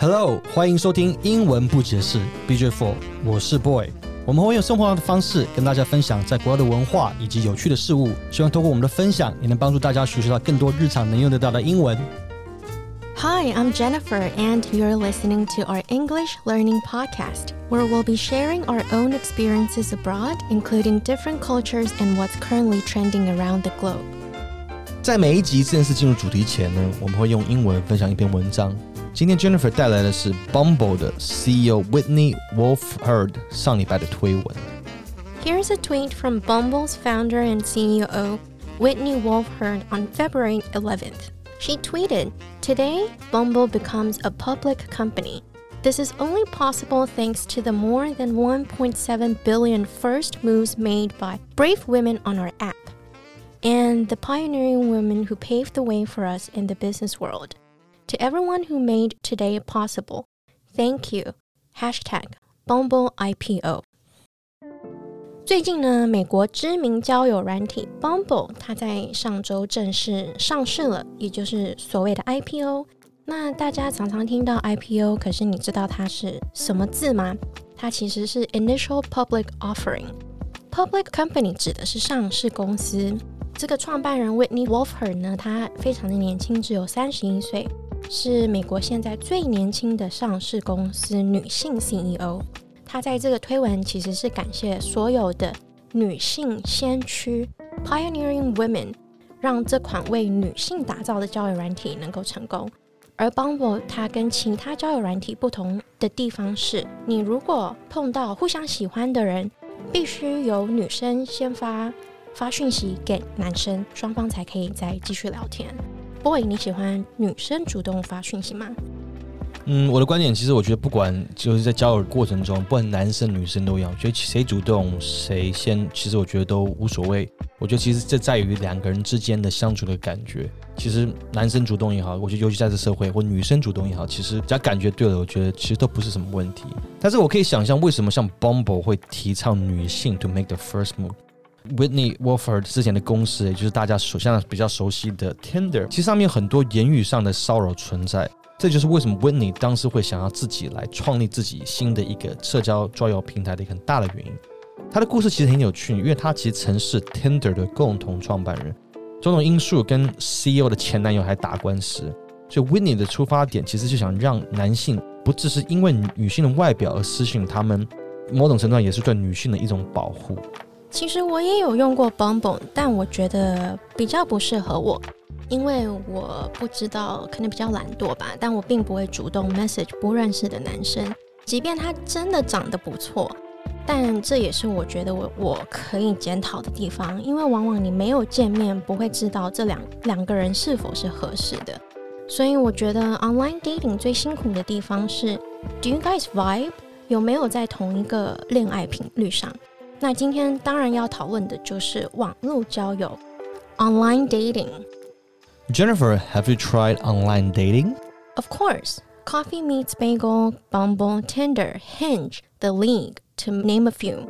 Hello，欢迎收听英文不解释 BJ Four，我是 Boy。我们会用生活化的方式跟大家分享在国外的文化以及有趣的事物，希望通过我们的分享，也能帮助大家学习到更多日常能用得到的英文。 Hi, I'm Jennifer, and you're listening to our English learning podcast, where we'll be sharing our own experiences abroad, including different cultures and what's currently trending around the globe. 在每一集正式进入主题前呢，我们会用英文分享一篇文章。 今天 Jennifer 带来的是 Bumble 的 CEO Whitney Wolfhard 上礼拜的推文。 Here's a tweet from Bumble's founder and CEO, Whitney Wolfhard, on February 11th. She tweeted, Today, Bumble becomes a public company. This is only possible thanks to the more than 1.7 billion first moves made by brave women on our app and the pioneering women who paved the way for us in the business world. To everyone who made today possible, thank you. Hashtag Bumble IPO. 最近呢，美国知名交友软体 Bumble 它在上周正式上市了，也就是所谓的 IPO。那大家常常听到 IPO，可是你知道它是什么字吗？它其实是 Initial Public Offering。Public Company 指的是上市公司。这个创办人 Whitney Wolfhard 呢，他非常的年轻，只有三十一岁， 是美国现在最年轻的上市公司女性 CEO。她在这个推文其实是感谢所有的女性先驱 （pioneering women），让这款为女性打造的交友软体能够成功。而 Bumble 它跟其他交友软体不同的地方是，你如果碰到互相喜欢的人，必须由女生先发发讯息给男生，双方才可以再继续聊天。Boy，你喜欢女生主动发讯息吗？嗯，我的观点其实我觉得，不管就是在交友过程中，不管男生女生都一样，我觉得谁主动谁先，其实我觉得都无所谓。我觉得其实这在于两个人之间的相处的感觉。其实男生主动也好，我觉得尤其在这社会，或女生主动也好，其实只要感觉对了，我觉得其实都不是什么问题。但是我可以想象，为什么像 Bumble 会提倡女性 to make the first move。Whitney Wolford 之前的公司，也就是大家所现在比较熟悉的 Tinder，其实上面很多言语上的骚扰存在。这就是为什么 Whitney 当时会想要自己来创立自己新的一个社交交友平台的一个很大的原因。他的故事其实很有趣，因为他其实曾是 Tinder 的共同创办人，种种因素跟 CEO 的前男友还打官司，所以 Whitney 的出发点其实就想让男性不只是因为女性的外表而失信他们，某种程度上也是对女性的一种保护。其实我也有用过 Bumble，但我觉得比较不适合我，因为我不知道，可能比较懒惰吧。但我并不会主动 message 不认识的男生，即便他真的长得不错。但这也是我觉得我我可以检讨的地方，因为往往你没有见面，不会知道这两两个人是否是合适的。所以我觉得 online dating 最辛苦的地方是，Do you guys vibe？有没有在同一个恋爱频率上？那今天当然要讨论的就是网络交友 （online dating）。Jennifer, have you tried online dating? Of course, Coffee Meets Bagel, Bumble, Tinder, Hinge, The League, to name a few.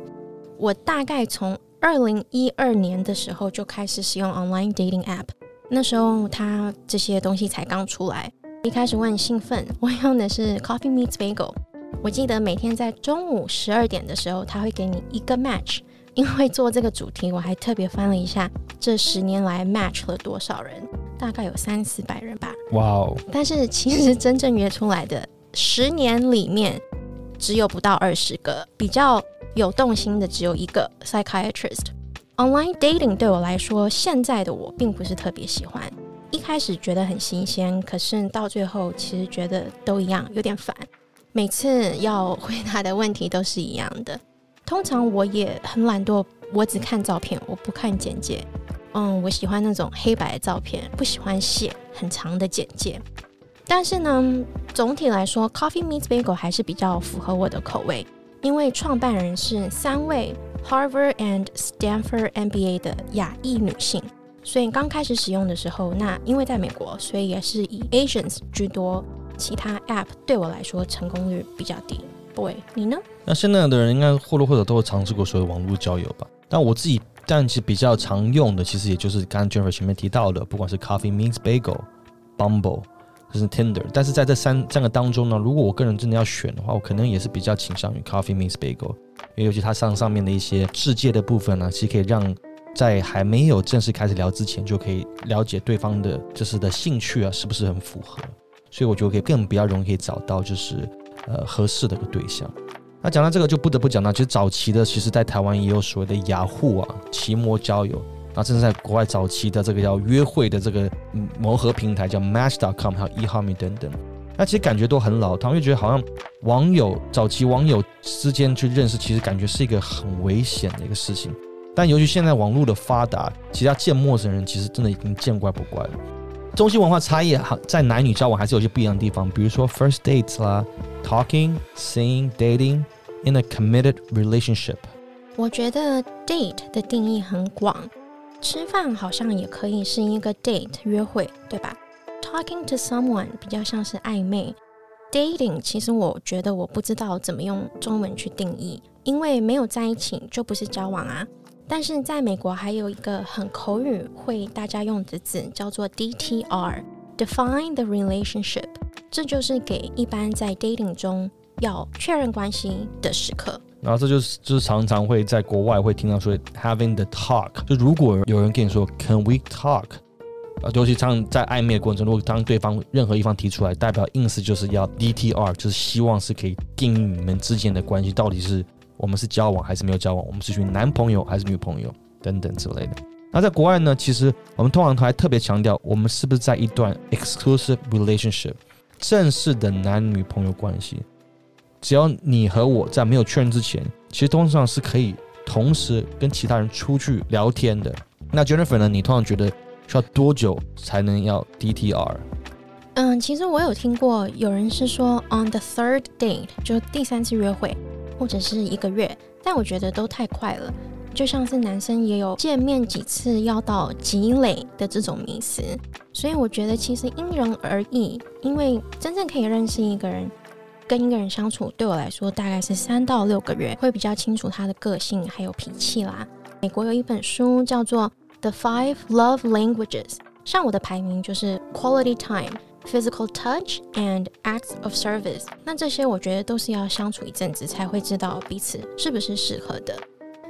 我大概从二零一二年的时候就开始使用 online dating app，那时候它这些东西才刚出来。一开始我很兴奋，我用的是 Coffee Meets Bagel。我记得每天在中午十二点的时候，他会给你一个 match。因为做这个主题，我还特别翻了一下这十年来 match 了多少人，大概有三四百人吧。哇哦！但是其实真正约出来的十年里面，只有不到二十个，比较有动心的只有一个 psychiatrist。Online dating 对我来说，现在的我并不是特别喜欢。一开始觉得很新鲜，可是到最后其实觉得都一样，有点烦。每次要回答的问题都是一样的。通常我也很懒惰，我只看照片，我不看简介。嗯，我喜欢那种黑白的照片，不喜欢写很长的简介。但是呢，总体来说，Coffee Meets Bagel 还是比较符合我的口味，因为创办人是三位 Harvard and Stanford MBA 的亚裔女性，所以刚开始使用的时候，那因为在美国，所以也是以 Asians 居多。其他 App 对我来说成功率比较低。Boy，你呢？那现在的人应该或多或少都会尝试过所谓网络交友吧？但我自己，但其实比较常用的，其实也就是刚刚 Jennifer 前面提到的，不管是 Coffee Meets Bagel、Bumble，就是 Tinder。但是在这三三个当中呢，如果我个人真的要选的话，我可能也是比较倾向于 Coffee Meets Bagel，因为尤其它上上面的一些世界的部分呢，其实可以让在还没有正式开始聊之前，就可以了解对方的就是的兴趣啊，是不是很符合。所以我觉得可以更比较容易可以找到就是呃合适的一个对象。那讲到这个，就不得不讲到，其实早期的，其实在台湾也有所谓的雅虎啊，奇摩交友，然后甚至在国外早期的这个叫约会的这个磨合平台叫 Match.com，还有 eHarmony 等等，那其实感觉都很老他们就觉得好像网友早期网友之间去认识，其实感觉是一个很危险的一个事情。但由于现在网络的发达，其实要见陌生人，其实真的已经见怪不怪了。中西文化差异好，在男女交往还是有些不一样的地方，比如说 first dates 啦，talking, seeing, dating in a committed relationship。我觉得 date 的定义很广，吃饭好像也可以是一个 date 约会，对吧？Talking to someone 比较像是暧昧，dating 其实我觉得我不知道怎么用中文去定义，因为没有在一起就不是交往啊。但是在美国还有一个很口语会大家用的字叫做 DTR，define the relationship，这就是给一般在 dating 中要确认关系的时刻。然后这就是就是常常会在国外会听到说 having the talk，就如果有人跟你说 Can we talk？啊，尤其像在暧昧的过程中，如果当对方任何一方提出来，代表意思就是要 DTR，就是希望是可以定义你们之间的关系到底是。我们是交往还是没有交往？我们是寻男朋友还是女朋友等等之类的。那在国外呢？其实我们通常还特别强调，我们是不是在一段 exclusive relationship 正式的男女朋友关系？只要你和我在没有确认之前，其实通常是可以同时跟其他人出去聊天的。那 Jennifer 呢？你通常觉得需要多久才能要 DTR？嗯，其实我有听过有人是说 on the third date 就第三次约会。或者是一个月，但我觉得都太快了。就像是男生也有见面几次要到积累的这种迷思，所以我觉得其实因人而异。因为真正可以认识一个人，跟一个人相处，对我来说大概是三到六个月，会比较清楚他的个性还有脾气啦。美国有一本书叫做《The Five Love Languages》，上我的排名就是 Quality Time。Physical touch and acts of service，那这些我觉得都是要相处一阵子才会知道彼此是不是适合的。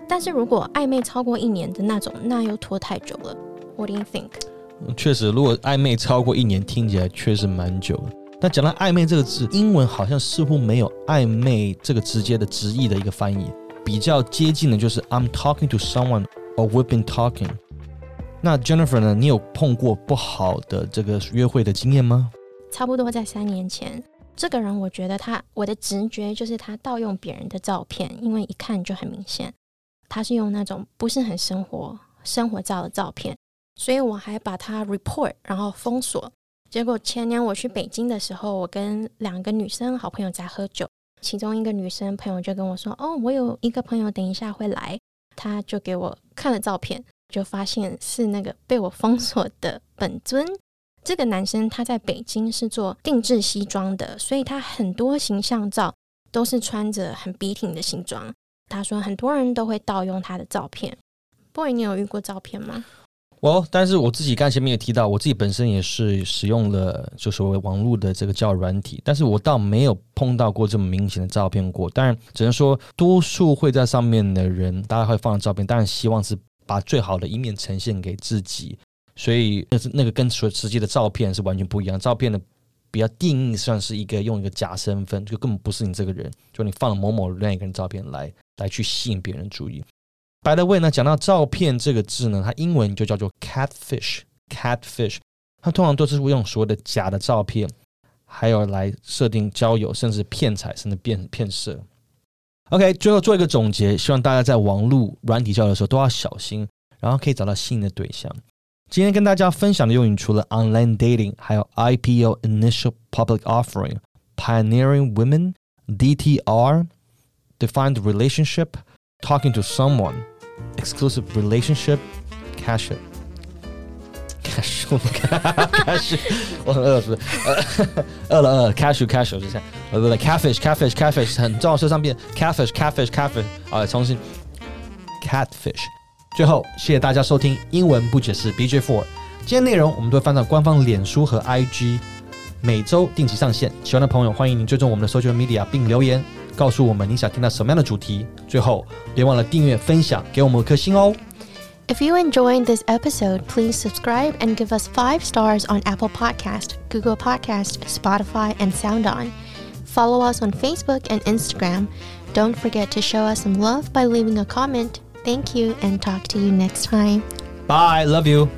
但是如果暧昧超过一年的那种，那又拖太久了。What do you think？确实，如果暧昧超过一年，听起来确实蛮久。那讲到暧昧这个字，英文好像似乎没有暧昧这个直接的直译的一个翻译，比较接近的就是 I'm talking to someone or we've been talking。那 Jennifer 呢？你有碰过不好的这个约会的经验吗？差不多在三年前，这个人我觉得他，我的直觉就是他盗用别人的照片，因为一看就很明显，他是用那种不是很生活生活照的照片，所以我还把他 report，然后封锁。结果前年我去北京的时候，我跟两个女生好朋友在喝酒，其中一个女生朋友就跟我说：“哦，我有一个朋友等一下会来。”他就给我看了照片。就发现是那个被我封锁的本尊。这个男生他在北京是做定制西装的，所以他很多形象照都是穿着很笔挺的西装。他说很多人都会盗用他的照片。Boy，你有遇过照片吗？我，但是我自己刚前面也提到，我自己本身也是使用了就所谓网络的这个叫软体，但是我倒没有碰到过这么明显的照片过。当然，只能说多数会在上面的人，大家会放照片，当然希望是。把最好的一面呈现给自己，所以那是那个跟所实际的照片是完全不一样。照片的比较定义算是一个用一个假身份，就根本不是你这个人，就你放了某某另一个人照片来来去吸引别人注意。By the way 呢，讲到照片这个字呢，它英文就叫做 catfish，catfish，它通常都是会用所谓的假的照片，还有来设定交友，甚至骗财，甚至骗骗色。OK，最后做一个总结，希望大家在网络软体交流的时候都要小心，然后可以找到新的对象。今天跟大家分享的用语除了 online dating，还有 IPO initial public offering、pioneering women、DTR、defined relationship、talking to someone、exclusive relationship、cash it。 cash，cash，我很饿是不是？饿了饿了，cash，cash，就这样。呃，不对，catfish，catfish，catfish，很重要，说上边，catfish，catfish，catfish，啊，重新，catfish。最后，谢谢大家收听英文不解释 BJ Four。今天内容我们都会放到官方脸书和 IG。每周定期上线。喜欢的朋友，欢迎您追踪我们的 social media 并留言告诉我们你想听到什么样的主题。最后，别忘了订阅、分享，给我们五颗星哦。If you enjoyed this episode, please subscribe and give us five stars on Apple Podcast, Google Podcast, Spotify, and SoundOn. Follow us on Facebook and Instagram. Don't forget to show us some love by leaving a comment. Thank you and talk to you next time. Bye, love you.